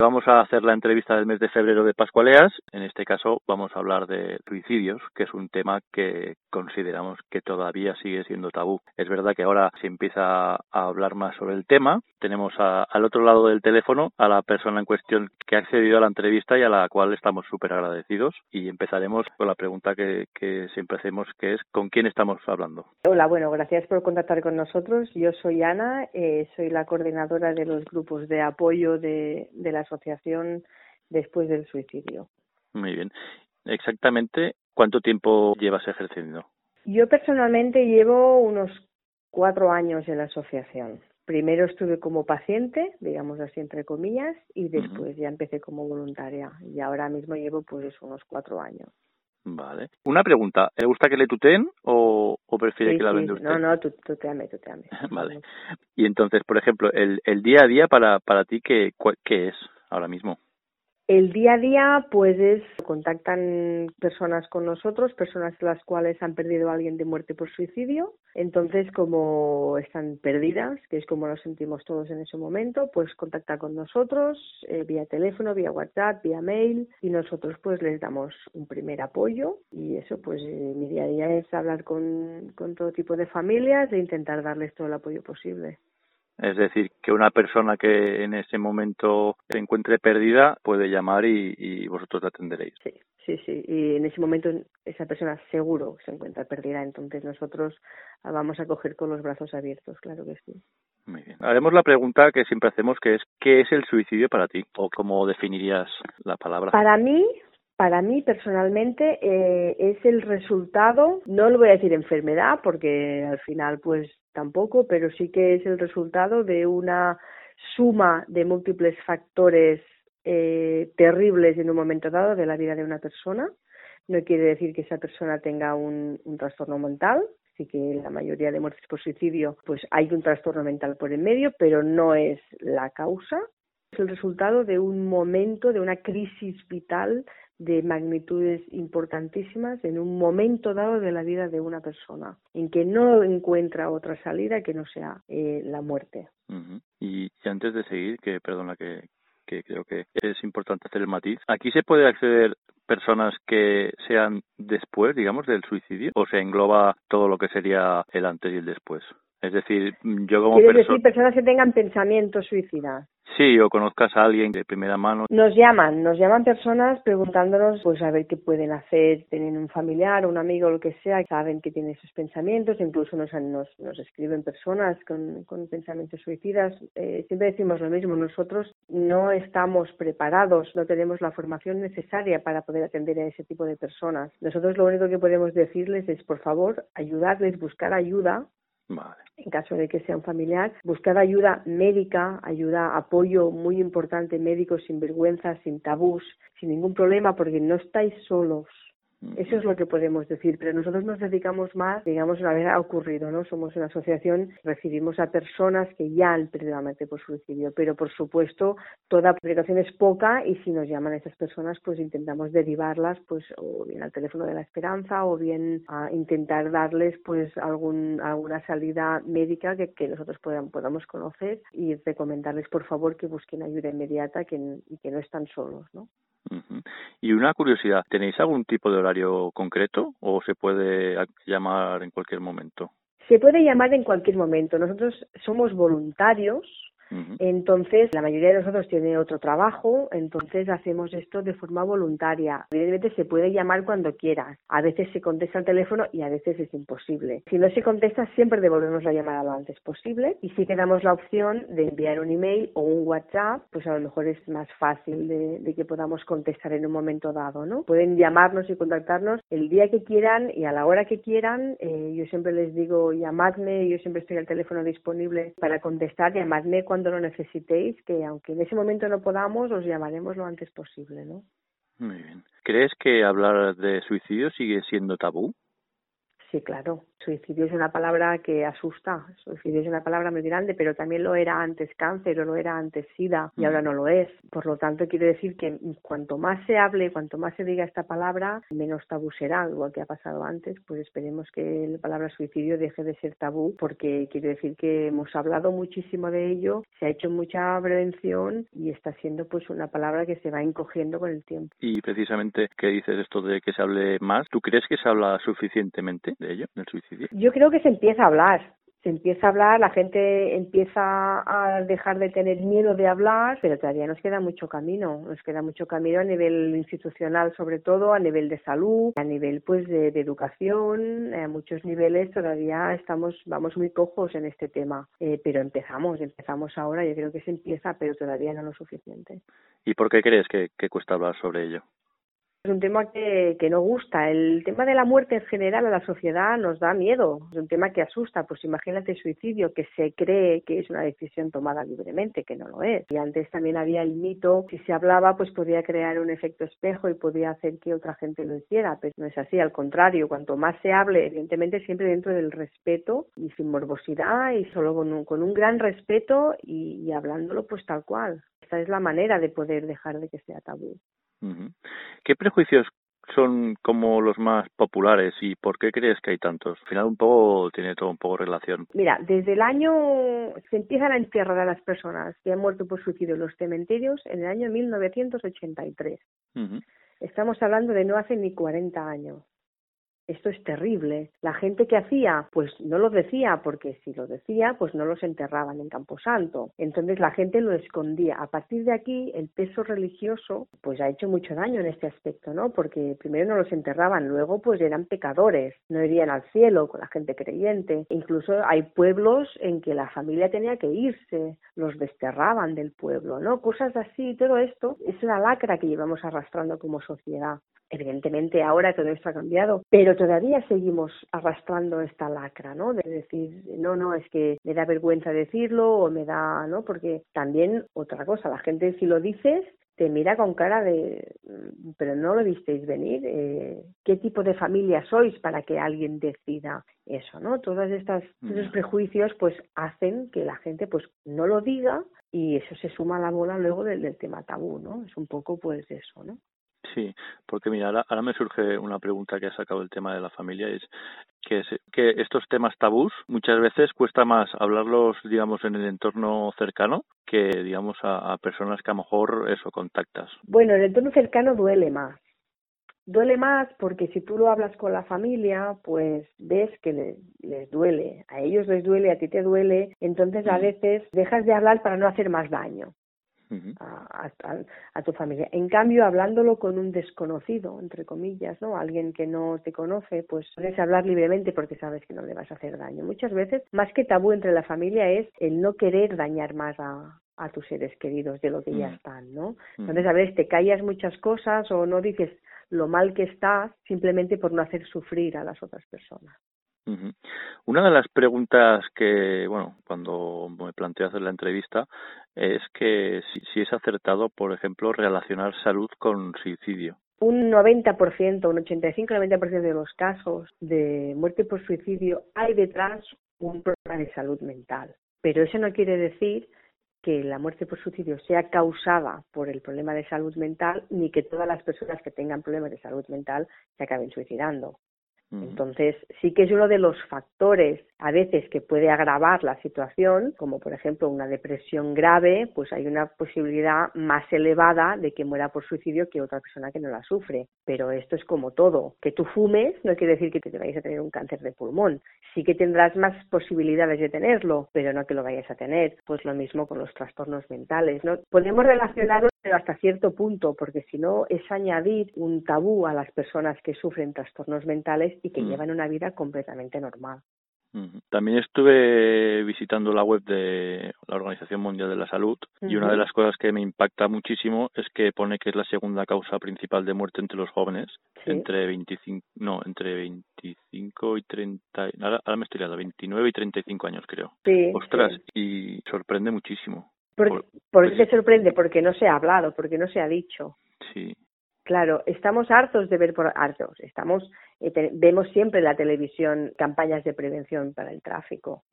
Vamos a hacer la entrevista del mes de febrero de Pascualeas. En este caso vamos a hablar de suicidios, que es un tema que consideramos que todavía sigue siendo tabú. Es verdad que ahora se empieza a hablar más sobre el tema. Tenemos al otro lado del teléfono a la persona en cuestión que ha accedido a la entrevista y a la cual estamos súper agradecidos. Y empezaremos con la pregunta que, siempre hacemos, que es ¿con quién estamos hablando? Hola, bueno, gracias por contactar con nosotros. Yo soy Ana, eh, soy la coordinadora de los grupos de apoyo de las asociación después del suicidio. Muy bien. Exactamente, ¿cuánto tiempo llevas ejerciendo? Yo personalmente llevo unos cuatro años en la asociación. Primero estuve como paciente, digamos así entre comillas, y después ya empecé como voluntaria. Y ahora mismo llevo pues unos cuatro años. Vale. Una pregunta, ¿le gusta que le tuteen o, prefiere que la venda usted? No, no, tuteame, tuteame. vale. Y entonces, por ejemplo, el, el día a día para, para ti, ¿qué, ¿qué es? Ahora mismo? El día a día, pues es, contactan personas con nosotros, personas las cuales han perdido a alguien de muerte por suicidio. Entonces, como están perdidas, que es como nos sentimos todos en ese momento, pues contacta con nosotros eh, vía teléfono, vía WhatsApp, vía mail y nosotros pues les damos un primer apoyo y eso pues eh, mi día a día es hablar con, con todo tipo de familias e intentar darles todo el apoyo posible. Es decir, que una persona que en ese momento se encuentre perdida puede llamar y, vosotros la atenderéis. Sí, sí, sí. Y en ese momento esa persona seguro se encuentra perdida, entonces nosotros vamos a coger con los brazos abiertos, claro que sí. Muy bien. Haremos la pregunta que siempre hacemos, que es ¿qué es el suicidio para ti? ¿O cómo definirías la palabra? Para mí, para mí personalmente eh, es el resultado, no lo voy a decir enfermedad porque al final pues tampoco, pero sí que es el resultado de una suma de múltiples factores eh, terribles en un momento dado de la vida de una persona. No quiere decir que esa persona tenga un, un trastorno mental, sí que la mayoría de muertes por suicidio pues hay un trastorno mental por en medio, pero no es la causa. Es el resultado de un momento, de una crisis vital de magnitudes importantísimas en un momento dado de la vida de una persona, en que no encuentra otra salida que no sea eh, la muerte. y, antes de seguir, que perdona que, que creo que es importante hacer el matiz, aquí se puede acceder personas que sean después, digamos, del suicidio, o se engloba todo lo que sería el antes y el después. Es decir, yo como persona... decir personas que tengan pensamientos suicidas. Sí, o conozcas a alguien de primera mano. Nos llaman, nos llaman personas preguntándonos pues a ver qué pueden hacer, tienen un familiar, un amigo, lo que sea, saben que tiene esos pensamientos, incluso nos, nos, nos escriben personas con, con pensamientos suicidas. Eh, siempre decimos lo mismo, nosotros no estamos preparados, no tenemos la formación necesaria para poder atender a ese tipo de personas. Nosotros lo único que podemos decirles es, por favor, ayudarles, buscar ayuda en caso de que sea un familiar, buscar ayuda médica, ayuda, apoyo muy importante médico sin vergüenza, sin tabús, sin ningún problema, porque no estáis solos. Eso es lo que podemos decir, pero nosotros nos dedicamos más, digamos, una vez ocurrido, ¿no? Somos una asociación, recibimos a personas que ya han perdido por suicidio, pero por supuesto toda publicación es poca y si nos llaman esas personas, pues intentamos derivarlas, pues o bien al teléfono de la esperanza o bien a intentar darles, pues algún, alguna salida médica que, nosotros podamos, podamos conocer y recomendarles, por favor, que busquen ayuda inmediata y que no están solos, ¿no? Y una curiosidad, ¿tenéis algún tipo de horario concreto o se puede llamar en cualquier momento? Se puede llamar en cualquier momento. Nosotros somos voluntarios entonces, la mayoría de nosotros tiene otro trabajo, entonces hacemos esto de forma voluntaria. Evidentemente se puede llamar cuando quieras. A veces se contesta el teléfono y a veces es imposible. Si no se contesta, siempre devolvemos la llamada lo antes posible y si quedamos la opción de enviar un email o un WhatsApp, pues a lo mejor es más fácil de, que podamos contestar en un momento dado, ¿no? Pueden llamarnos y contactarnos el día que quieran y a la hora que quieran. Eh, yo siempre les digo llamadme, yo siempre estoy al teléfono disponible para contestar, llamadme cuando cuando lo necesitéis, que aunque en ese momento no podamos, os llamaremos lo antes posible, ¿no? Muy bien. ¿Crees que hablar de suicidio sigue siendo tabú? Sí, claro. Suicidio es una palabra que asusta. Suicidio es una palabra muy grande, pero también lo era antes cáncer o lo era antes SIDA y ahora no lo es. Por lo tanto, quiero decir que cuanto más se hable, cuanto más se diga esta palabra, menos tabú será, igual que ha pasado antes. Pues esperemos que la palabra suicidio deje de ser tabú, porque quiero decir que hemos hablado muchísimo de ello, se ha hecho mucha prevención y está siendo pues una palabra que se va encogiendo con el tiempo. Y precisamente, ¿qué dices esto de que se hable más? ¿Tú crees que se habla suficientemente de ello, del suicidio? Yo creo que se empieza a hablar, se empieza a hablar, la gente empieza a dejar de tener miedo de hablar, pero todavía nos queda mucho camino, nos queda mucho camino a nivel institucional sobre todo, a nivel de salud, a nivel pues de, educación, a muchos niveles todavía estamos, vamos muy cojos en este tema, eh, pero empezamos, empezamos ahora, yo creo que se empieza, pero todavía no lo suficiente. ¿Y por qué crees que cuesta hablar sobre ello? Es un tema que, que no gusta. El tema de la muerte en general a la sociedad nos da miedo. Es un tema que asusta. Pues imagínate suicidio, que se cree que es una decisión tomada libremente, que no lo es. Y antes también había el mito, si se hablaba, pues podía crear un efecto espejo y podía hacer que otra gente lo hiciera. Pero no es así. Al contrario, cuanto más se hable, evidentemente siempre dentro del respeto y sin morbosidad y solo con un, con un gran respeto y, hablándolo pues tal cual. Esta es la manera de poder dejar de que sea tabú. ¿Qué prejuicios son como los más populares y por qué crees que hay tantos? Al final un poco tiene todo un poco relación. Mira, desde el año se empiezan a enterrar a las personas que han muerto por suicidio en los cementerios en el año 1983. Estamos hablando de no hace ni 40 años esto es terrible. La gente que hacía, pues no lo decía, porque si lo decía, pues no los enterraban en Camposanto. Entonces la gente lo escondía. A partir de aquí, el peso religioso, pues ha hecho mucho daño en este aspecto, ¿no? Porque primero no los enterraban, luego pues eran pecadores, no irían al cielo con la gente creyente. Incluso hay pueblos en que la familia tenía que irse, los desterraban del pueblo, ¿no? Cosas así, todo esto es la lacra que llevamos arrastrando como sociedad. Evidentemente ahora todo esto ha cambiado, pero todavía seguimos arrastrando esta lacra, ¿no? De decir, no, no, es que me da vergüenza decirlo o me da, ¿no? Porque también otra cosa, la gente si lo dices te mira con cara de, mm, pero no lo visteis venir, eh, ¿qué tipo de familia sois para que alguien decida eso, ¿no? Todas estas, estos mm. prejuicios pues hacen que la gente pues no lo diga y eso se suma a la bola luego del, del tema tabú, ¿no? Es un poco pues eso, ¿no? Sí, porque mira, ahora, me surge una pregunta que ha sacado el tema de la familia, es que, que estos temas tabús muchas veces cuesta más hablarlos, digamos, en el entorno cercano que, digamos, a, personas que a lo mejor eso contactas. Bueno, el entorno cercano duele más. Duele más porque si tú lo hablas con la familia, pues ves que les, duele, a ellos les duele, a ti te duele, entonces a veces dejas de hablar para no hacer más daño a, a, tu familia. En cambio, hablándolo con un desconocido, entre comillas, ¿no? Alguien que no te conoce, pues puedes hablar libremente porque sabes que no le vas a hacer daño. Muchas veces, más que tabú entre la familia es el no querer dañar más a, a tus seres queridos de lo que ya mm. están, ¿no? Mm. Entonces, a veces te callas muchas cosas o no dices lo mal que estás simplemente por no hacer sufrir a las otras personas. Una de las preguntas que, bueno, cuando me planteé hacer la entrevista es que si, es acertado, por ejemplo, relacionar salud con suicidio. Un 90%, un 85-90% de los casos de muerte por suicidio hay detrás un problema de salud mental. Pero eso no quiere decir que la muerte por suicidio sea causada por el problema de salud mental ni que todas las personas que tengan problemas de salud mental se acaben suicidando. Entonces, sí que es uno de los factores a veces que puede agravar la situación, como por ejemplo una depresión grave, pues hay una posibilidad más elevada de que muera por suicidio que otra persona que no la sufre. Pero esto es como todo. Que tú fumes no quiere decir que te vayas a tener un cáncer de pulmón. Sí que tendrás más posibilidades de tenerlo, pero no que lo vayas a tener. Pues lo mismo con los trastornos mentales, ¿no? Podemos relacionarlo pero hasta cierto punto, porque si no es añadir un tabú a las personas que sufren trastornos mentales y que mm. llevan una vida completamente normal. También estuve visitando la web de la Organización Mundial de la Salud y una de las cosas que me impacta muchísimo es que pone que es la segunda causa principal de muerte entre los jóvenes, entre 25, no, entre 25 y 30, ahora, me estoy liando, 29 y 35 años creo. Sí, Ostras, y sorprende muchísimo. ¿Por, ¿por, qué sorprende? Porque no se ha hablado, porque no se ha dicho. Sí, Claro, estamos hartos de ver por hartos. Estamos eh, vemos siempre en la televisión campañas de prevención para el tráfico.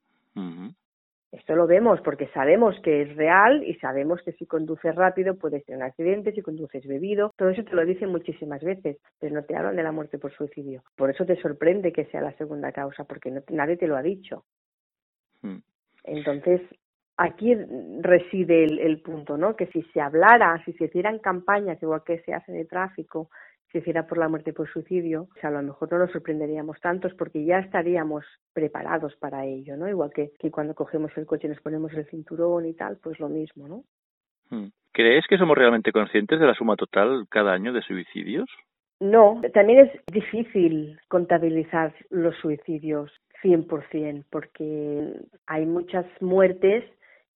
Esto lo vemos porque sabemos que es real y sabemos que si conduces rápido puedes tener un accidente, si conduces bebido, todo eso te lo dicen muchísimas veces, pero no te hablan de la muerte por suicidio. Por eso te sorprende que sea la segunda causa, porque nadie te lo ha dicho. Mm. Entonces, aquí reside el, punto, ¿no? Que si se hablara, si se hicieran campañas igual que se hace de tráfico, si hiciera por la muerte por suicidio, a lo mejor no nos sorprenderíamos tantos porque ya estaríamos preparados para ello, ¿no? Igual que, que cuando cogemos el coche y nos ponemos el cinturón y tal, pues lo mismo, ¿no? Hmm. ¿Crees que somos realmente conscientes de la suma total cada año de suicidios? No, también es difícil contabilizar los suicidios 100%, porque hay muchas muertes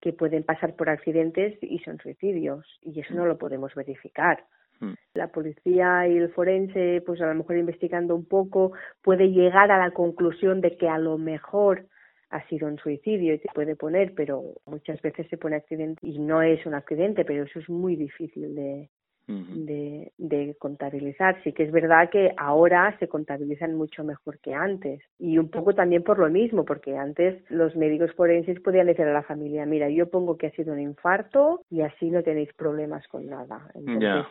que pueden pasar por accidentes y son suicidios y eso no lo podemos verificar. Hmm. La policía y el forense, pues a lo mejor investigando un poco, puede llegar a la conclusión de que a lo mejor ha sido un suicidio y se puede poner, pero muchas veces se pone accidente y no es un accidente, pero eso es muy difícil de, de, de, contabilizar. Sí que es verdad que ahora se contabilizan mucho mejor que antes y un poco también por lo mismo, porque antes los médicos forenses podían decir a la familia, mira, yo pongo que ha sido un infarto y así no tenéis problemas con nada. Entonces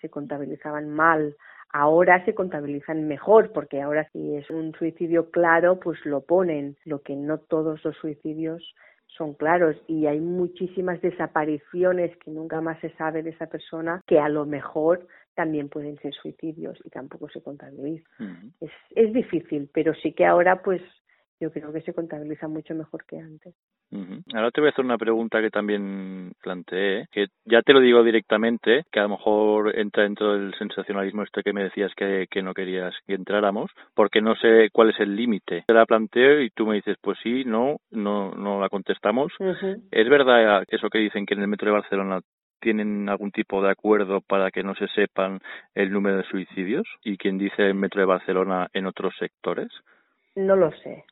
se, contabilizaban mal ahora se contabilizan mejor porque ahora si es un suicidio claro pues lo ponen lo que no todos los suicidios son claros y hay muchísimas desapariciones que nunca más se sabe de esa persona que a lo mejor también pueden ser suicidios y tampoco se contabilizan. es, es difícil, pero sí que ahora pues yo creo que se contabiliza mucho mejor que antes. Ahora te voy a hacer una pregunta que también planteé, que ya te lo digo directamente, que a lo mejor entra dentro del sensacionalismo este que me decías que, que no querías que entráramos, porque no sé cuál es el límite. Te la planteo y tú me dices, pues sí, no, no, no la contestamos. ¿Es verdad eso que dicen que en el metro de Barcelona tienen algún tipo de acuerdo para que no se sepan el número de suicidios? ¿Y quien dice el metro de Barcelona en otros sectores? No lo sé.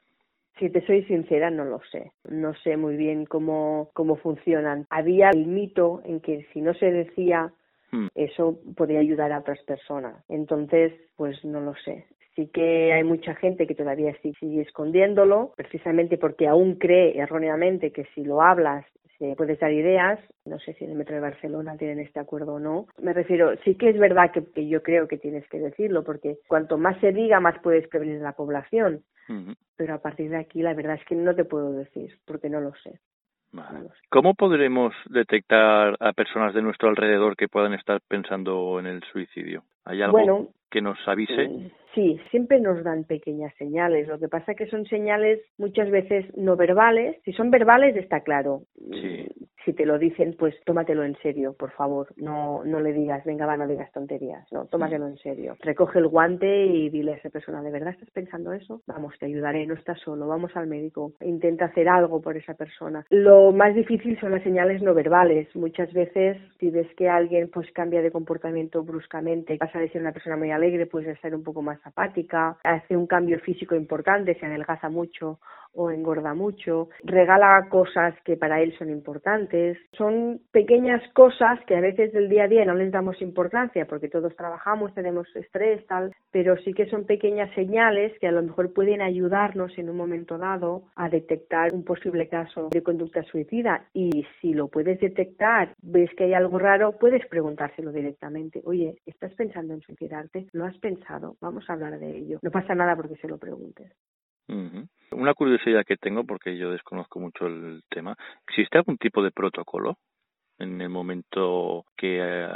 Si te soy sincera, no lo sé. No sé muy bien cómo, cómo funcionan. Había el mito en que si no se decía, hmm. eso podría ayudar a otras personas. Entonces, pues no lo sé. Sí que hay mucha gente que todavía sigue escondiéndolo, precisamente porque aún cree erróneamente que si lo hablas se puedes dar ideas. No sé si en el Metro de Barcelona tienen este acuerdo o no. Me refiero, sí que es verdad que, que yo creo que tienes que decirlo, porque cuanto más se diga, más puedes prevenir la población. Pero a partir de aquí, la verdad es que no te puedo decir, porque no lo sé. ¿Cómo podremos detectar a personas de nuestro alrededor que puedan estar pensando en el suicidio? ¿Hay algo que nos avise? Sí, siempre nos dan pequeñas señales. Lo que pasa es que son señales muchas veces no verbales. Si son verbales está claro. Sí si te lo dicen, pues tómatelo en serio, por favor. No, no le digas, venga, va, no digas tonterías. No, tómatelo en serio. Recoge el guante y dile a esa persona, ¿de verdad estás pensando eso? Vamos, te ayudaré, no estás solo, vamos al médico. Intenta hacer algo por esa persona. Lo más difícil son las señales no verbales. Muchas veces, si ves que alguien pues cambia de comportamiento bruscamente, pasa de ser una persona muy alegre, pues a ser un poco más apática, hace un cambio físico importante, se adelgaza mucho o engorda mucho, regala cosas que para él son importantes. Son pequeñas cosas que a veces del día a día no les damos importancia porque todos trabajamos, tenemos estrés, tal, pero sí que son pequeñas señales que a lo mejor pueden ayudarnos en un momento dado a detectar un posible caso de conducta suicida y si lo puedes detectar, ves que hay algo raro, puedes preguntárselo directamente. Oye, ¿estás pensando en suicidarte? ¿Lo has pensado? Vamos a hablar de ello. No pasa nada porque se lo preguntes. Una curiosidad que tengo, porque yo desconozco mucho el tema, ¿existe algún tipo de protocolo en el momento que, eh,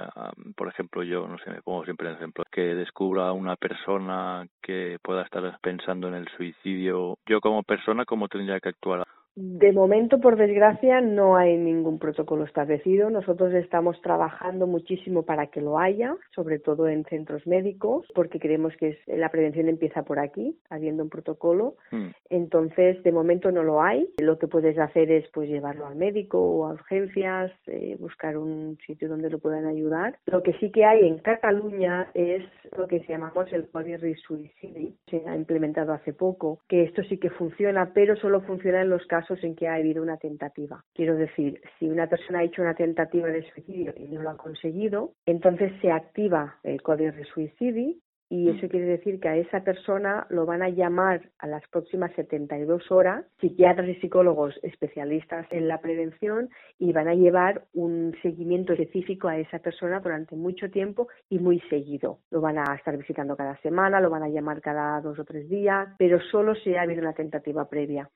por ejemplo, yo, no sé, me pongo siempre el ejemplo, que descubra una persona que pueda estar pensando en el suicidio, yo como persona, ¿cómo tendría que actuar? De momento, por desgracia, no hay ningún protocolo establecido. Nosotros estamos trabajando muchísimo para que lo haya, sobre todo en centros médicos, porque creemos que la prevención empieza por aquí, habiendo un protocolo. Hmm. Entonces, de momento no lo hay. Lo que puedes hacer es pues llevarlo al médico o a urgencias, eh, buscar un sitio donde lo puedan ayudar. Lo que sí que hay en Cataluña es lo que llamamos el Código Suicidi. Se ha implementado hace poco, que esto sí que funciona, pero solo funciona en los casos en que ha habido una tentativa. Quiero decir, si una persona ha hecho una tentativa de suicidio y no lo ha conseguido, entonces se activa el código de suicidio y eso quiere decir que a esa persona lo van a llamar a las próximas 72 horas psiquiatras y psicólogos especialistas en la prevención y van a llevar un seguimiento específico a esa persona durante mucho tiempo y muy seguido. Lo van a estar visitando cada semana, lo van a llamar cada dos o tres días, pero solo si ha habido una tentativa previa.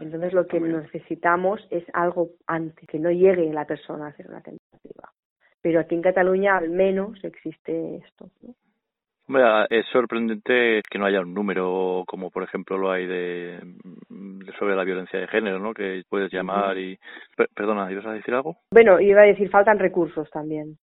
Entonces lo que necesitamos es algo antes, que no llegue la persona a hacer una tentativa. Pero aquí en Cataluña al menos existe esto. es sorprendente que no haya un número como por ejemplo lo hay de, sobre la violencia de género, ¿no? Que puedes llamar y perdona, ¿ibas a decir algo? Bueno, iba a decir faltan recursos también.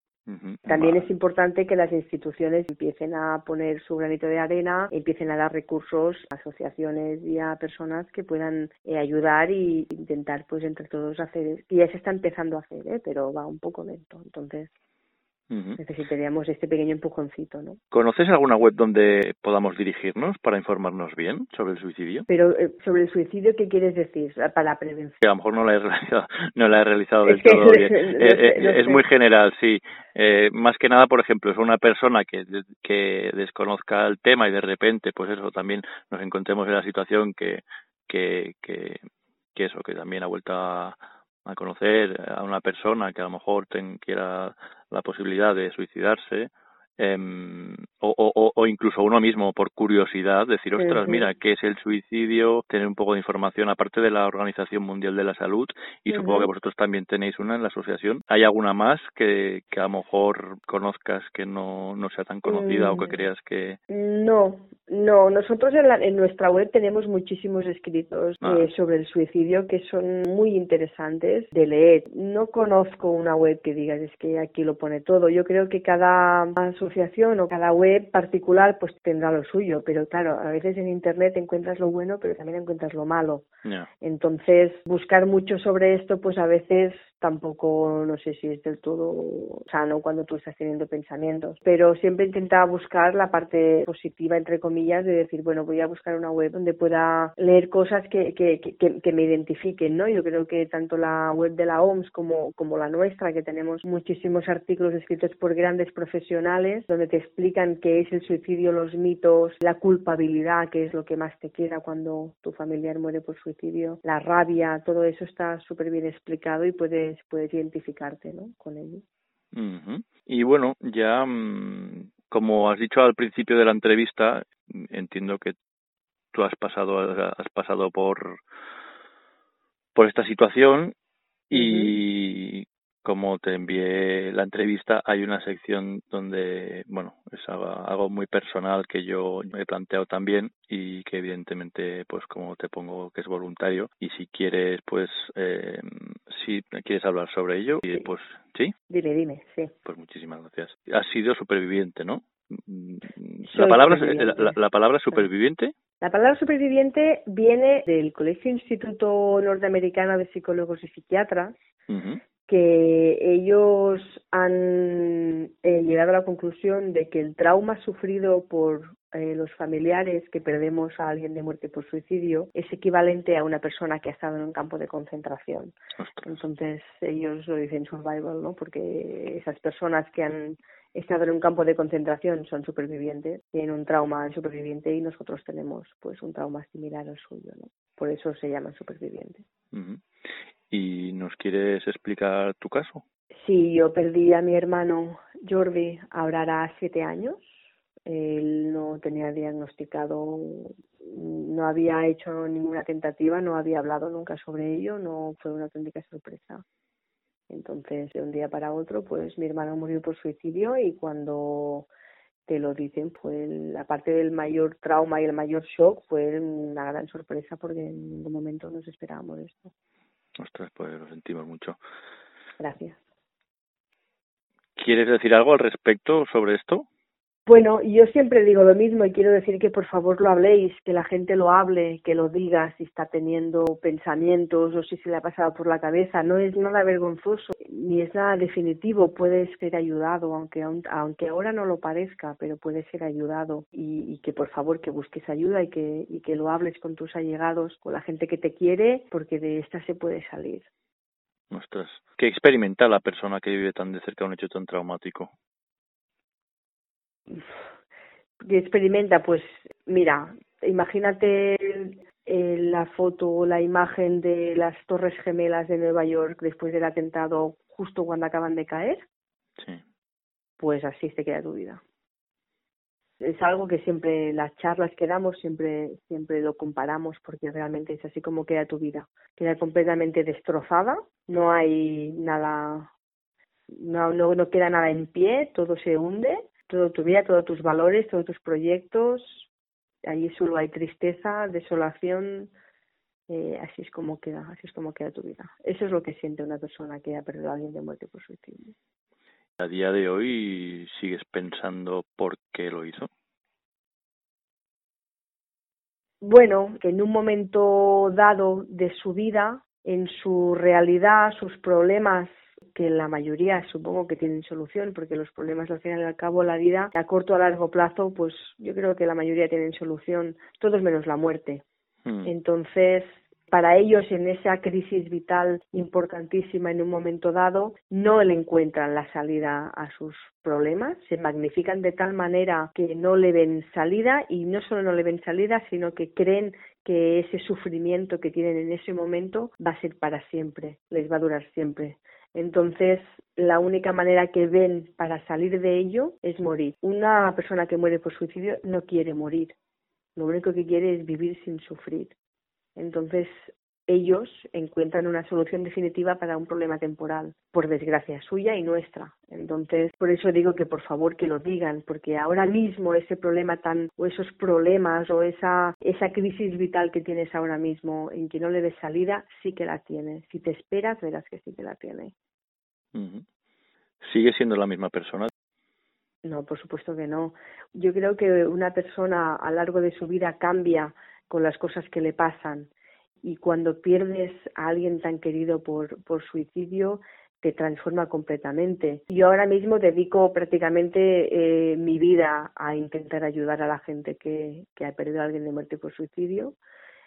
También es importante que las instituciones empiecen a poner su granito de arena, empiecen a dar recursos a asociaciones y a personas que puedan eh, ayudar y intentar, pues, entre todos hacer, y ya se está empezando a hacer, ¿eh? pero va un poco lento. Entonces, Necesitaríamos este pequeño empujoncito, ¿no? ¿Conoces alguna web donde podamos dirigirnos para informarnos bien sobre el suicidio? Pero eh, sobre el suicidio, ¿qué quieres decir? Para la prevención. A lo mejor no la he realizado, no la he realizado del todo bien. Eh, eh, es muy general, sí. más que nada, por ejemplo, es una persona que, que desconozca el tema y de repente, pues eso, también nos encontremos en la situación que, que, que, que eso, que también ha vuelto a a conocer a una persona que a lo mejor ten, quiera la posibilidad de suicidarse O, o, o, incluso uno mismo por curiosidad decir ostras mira qué es el suicidio tener un poco de información aparte de la Organización Mundial de la Salud y supongo que vosotros también tenéis una en la asociación. Hay alguna más que, que a lo mejor conozcas que no, no sea tan conocida o que mm. creas que no no. Nosotros en, la, en nuestra web tenemos muchísimos escritos ah. eh, sobre el suicidio que son muy interesantes de leer. No conozco una web que digas es que aquí lo pone todo yo creo que cada asociación o cada web particular pues tendrá lo suyo, pero claro, a veces en Internet encuentras lo bueno, pero también encuentras lo malo. Entonces, buscar mucho sobre esto, pues a veces tampoco no sé si es del todo sano cuando tú estás teniendo pensamientos, pero siempre intentaba buscar la parte positiva, entre comillas, de decir, bueno, voy a buscar una web donde pueda leer cosas que, que, que, que me identifiquen, ¿no? Yo creo que tanto la web de la OMS como, como la nuestra, que tenemos muchísimos artículos escritos por grandes profesionales, donde te explican qué es el suicidio, los mitos, la culpabilidad, que es lo que más te queda cuando tu familiar muere por suicidio, la rabia, todo eso está súper bien explicado y puede puedes, identificarte ¿no? con ellos. Y bueno, ya mm, como has dicho al principio de la entrevista, entiendo que tú has pasado has pasado por por esta situación y como te envié la entrevista, hay una sección donde, bueno, es algo, muy personal que yo he planteado también y que evidentemente, pues como te pongo que es voluntario y si quieres, pues, eh, si quieres hablar sobre ello, y pues, ¿sí? Dime, dime, sí. Pues muchísimas gracias. Has sido superviviente, ¿no? la palabra, la, palabra superviviente. La palabra superviviente viene del Colegio Instituto Norteamericano de Psicólogos y Psiquiatras, que ellos han eh, llegado a la conclusión de que el trauma sufrido por eh, los familiares que perdemos a alguien de muerte por suicidio es equivalente a una persona que ha estado en un campo de concentración. Entonces ellos lo dicen survival, ¿no? Porque esas personas que han estado en un campo de concentración son supervivientes, tienen un trauma superviviente y nosotros tenemos pues un trauma similar al suyo, ¿no? Por eso se llaman supervivientes. ¿Y nos quieres explicar tu caso? Sí, yo perdí a mi hermano Jordi, ahora hará siete años. Él no tenía diagnosticado, no había hecho ninguna tentativa, no había hablado nunca sobre ello, no fue una auténtica sorpresa. Entonces, de un día para otro, pues mi hermano murió por suicidio y cuando te lo dicen, fue la parte del mayor trauma y el mayor shock fue una gran sorpresa porque en ningún momento nos esperábamos esto. Ostras, pues lo sentimos mucho. Gracias. ¿Quieres decir algo al respecto sobre esto? Bueno, yo siempre digo lo mismo y quiero decir que por favor lo habléis, que la gente lo hable, que lo diga si está teniendo pensamientos o si se le ha pasado por la cabeza. No es nada vergonzoso ni es nada definitivo. Puedes ser ayudado, aunque aunque ahora no lo parezca, pero puedes ser ayudado y, que por favor que busques ayuda y que y que lo hables con tus allegados, con la gente que te quiere, porque de esta se puede salir. Ostras, ¿qué experimenta la persona que vive tan de cerca un hecho tan traumático? Que experimenta, pues mira, imagínate eh, la foto o la imagen de las Torres Gemelas de Nueva York después del atentado justo cuando acaban de caer. Sí. Pues así se queda tu vida. Es algo que siempre las charlas que damos siempre siempre lo comparamos porque realmente es así como queda tu vida. Queda completamente destrozada, no hay nada no, no, no queda nada en pie, todo se hunde todo tu vida, todos tus valores, todos tus proyectos. Allí solo hay tristeza, desolación. Eh, así es como queda, así es como queda tu vida. Eso es lo que siente una persona que ha perdido a alguien de muerte por suicidio. A día de hoy sigues pensando por qué lo hizo. Bueno, que en un momento dado de su vida, en su realidad, sus problemas que la mayoría supongo que tienen solución, porque los problemas al final y al cabo la vida a corto o a largo plazo, pues yo creo que la mayoría tienen solución, todos menos la muerte. Hmm. Entonces, para ellos en esa crisis vital importantísima en un momento dado, no le encuentran la salida a sus problemas, se magnifican de tal manera que no le ven salida y no solo no le ven salida, sino que creen que ese sufrimiento que tienen en ese momento va a ser para siempre, les va a durar siempre. Entonces, la única manera que ven para salir de ello es morir. Una persona que muere por suicidio no quiere morir. Lo único que quiere es vivir sin sufrir. Entonces, ellos encuentran una solución definitiva para un problema temporal, por desgracia suya y nuestra. Entonces, por eso digo que por favor que lo digan, porque ahora mismo ese problema tan, o esos problemas, o esa, esa crisis vital que tienes ahora mismo, en que no le des salida, sí que la tienes. Si te esperas, verás que sí que la tienes. ¿Sigue siendo la misma persona? No, por supuesto que no. Yo creo que una persona a lo largo de su vida cambia con las cosas que le pasan y cuando pierdes a alguien tan querido por, por suicidio te transforma completamente. Yo ahora mismo dedico prácticamente eh, mi vida a intentar ayudar a la gente que, que ha perdido a alguien de muerte por suicidio.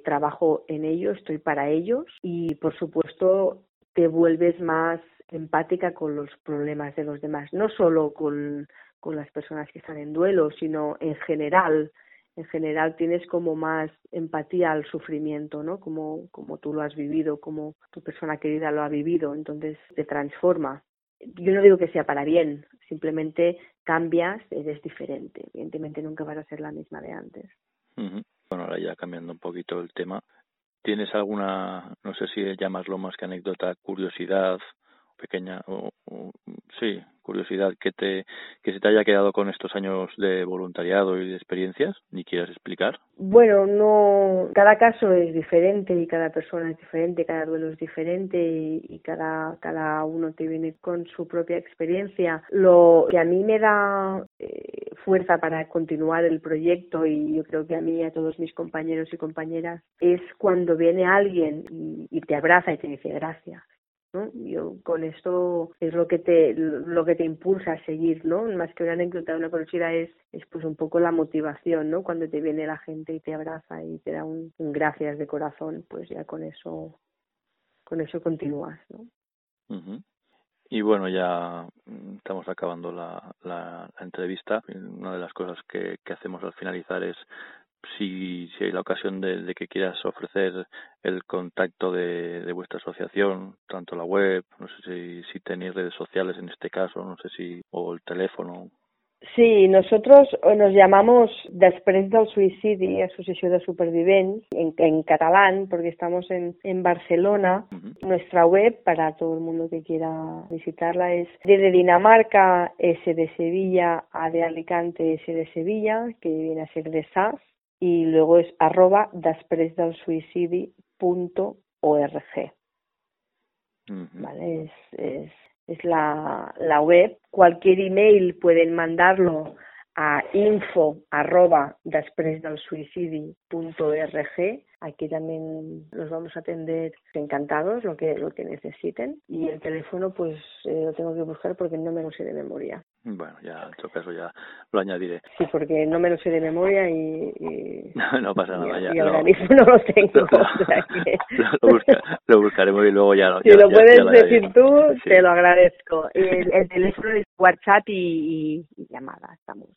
Trabajo en ello, estoy para ellos y por supuesto te vuelves más empática con los problemas de los demás, no solo con, con las personas que están en duelo, sino en general. En general tienes como más empatía al sufrimiento, ¿no? Como, como tú lo has vivido, como tu persona querida lo ha vivido, entonces te transforma. Yo no digo que sea para bien, simplemente cambias, eres diferente. Evidentemente nunca vas a ser la misma de antes. Bueno, ahora ya cambiando un poquito el tema, ¿tienes alguna, no sé si llamarlo más que anécdota, curiosidad pequeña o, sí curiosidad que te que se te haya quedado con estos años de voluntariado y de experiencias ni quieras explicar. Bueno no cada caso es diferente y cada persona es diferente cada duelo es diferente y, cada cada uno te viene con su propia experiencia. Lo que a mí me da eh, fuerza para continuar el proyecto y yo creo que a mí y a todos mis compañeros y compañeras es cuando viene alguien y, y te abraza y te dice gracias ¿no? Yo con esto es lo que te lo que te impulsa a seguir, ¿no? Más que una anécdota, una curiosidad es, es pues un poco la motivación, ¿no? Cuando te viene la gente y te abraza y te da un, gracias de corazón, pues ya con eso con eso continúas, ¿no? Y bueno, ya mm, estamos acabando la, la, la, entrevista. Una de las cosas que, que hacemos al finalizar es si, si hay la ocasión de, que quieras ofrecer el contacto de, de, vuestra asociación, tanto la web, no sé si, si tenéis redes sociales en este caso, no sé si, o el teléfono. Sí, nosotros eh, nos llamamos Després del Suïcidi, Asociación de Supervivents, en, en catalán, porque estamos en, en Barcelona. Nuestra web, para todo el mundo que quiera visitarla, es D de Dinamarca, S de Sevilla, A de Alicante, S de Sevilla, que viene a ser de SAS, y luego es arroba org. ¿Vale? Es, es, es la, la web. Cualquier email pueden mandarlo a info arroba suïcidi.org Aquí también los vamos a atender encantados, lo que, lo que necesiten. Y el teléfono, pues eh, lo tengo que buscar porque no me lo sé de memoria. Bueno, ya en todo caso ya lo añadiré. Sí, porque no me lo sé de memoria y... no, pasa nada, ya. Y ahora mismo no lo tengo. Lo, o sea que... lo, busca, lo, buscaremos y luego ya lo... Si ya, lo ya, puedes ya decir tú, Sí. te lo agradezco. El, el teléfono es WhatsApp y, llamada, estamos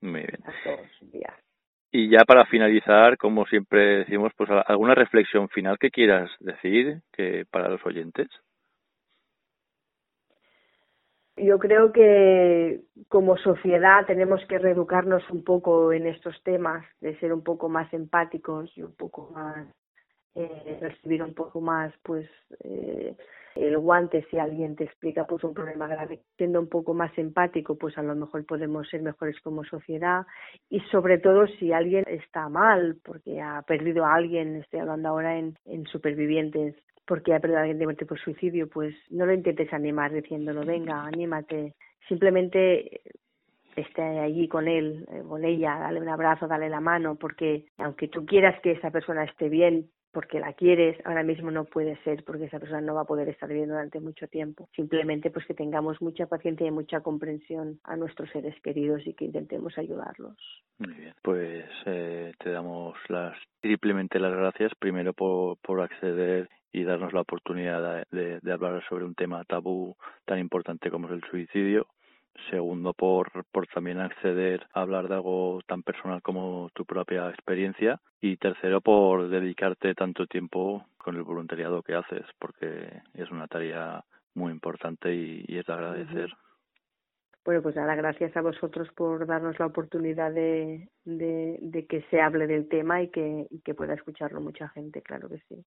Muy bien. las dos días. Y ya para finalizar, como siempre decimos, pues alguna reflexión final que quieras decir que para los oyentes. Yo creo que como sociedad tenemos que reeducarnos un poco en estos temas, de ser un poco más empáticos y un poco más, eh, recibir un poco más, pues, eh, el guante si alguien te explica pues un problema grave. Siendo un poco más empático, pues a lo mejor podemos ser mejores como sociedad y sobre todo si alguien está mal porque ha perdido a alguien, estoy hablando ahora en, en supervivientes, porque ha perdido a alguien de muerte por suicidio, pues no lo intentes animar diciéndolo, venga, anímate. Simplemente esté allí con él, eh, con ella, dale un abrazo, dale la mano, porque aunque tú quieras que esa persona esté bien, porque la quieres, ahora mismo no puede ser porque esa persona no va a poder estar bien durante mucho tiempo. Simplemente pues que tengamos mucha paciencia y mucha comprensión a nuestros seres queridos y que intentemos ayudarlos. Muy bien, pues eh, te damos las triplemente las gracias primero por, por acceder y darnos la oportunidad de, hablar sobre un tema tabú tan importante como es el suicidio segundo por, por también acceder a hablar de algo tan personal como tu propia experiencia y tercero por dedicarte tanto tiempo con el voluntariado que haces porque es una tarea muy importante y, es de agradecer. Bueno, pues nada, gracias a vosotros por darnos la oportunidad de, que se hable del tema y que pueda escucharlo mucha gente, claro que sí.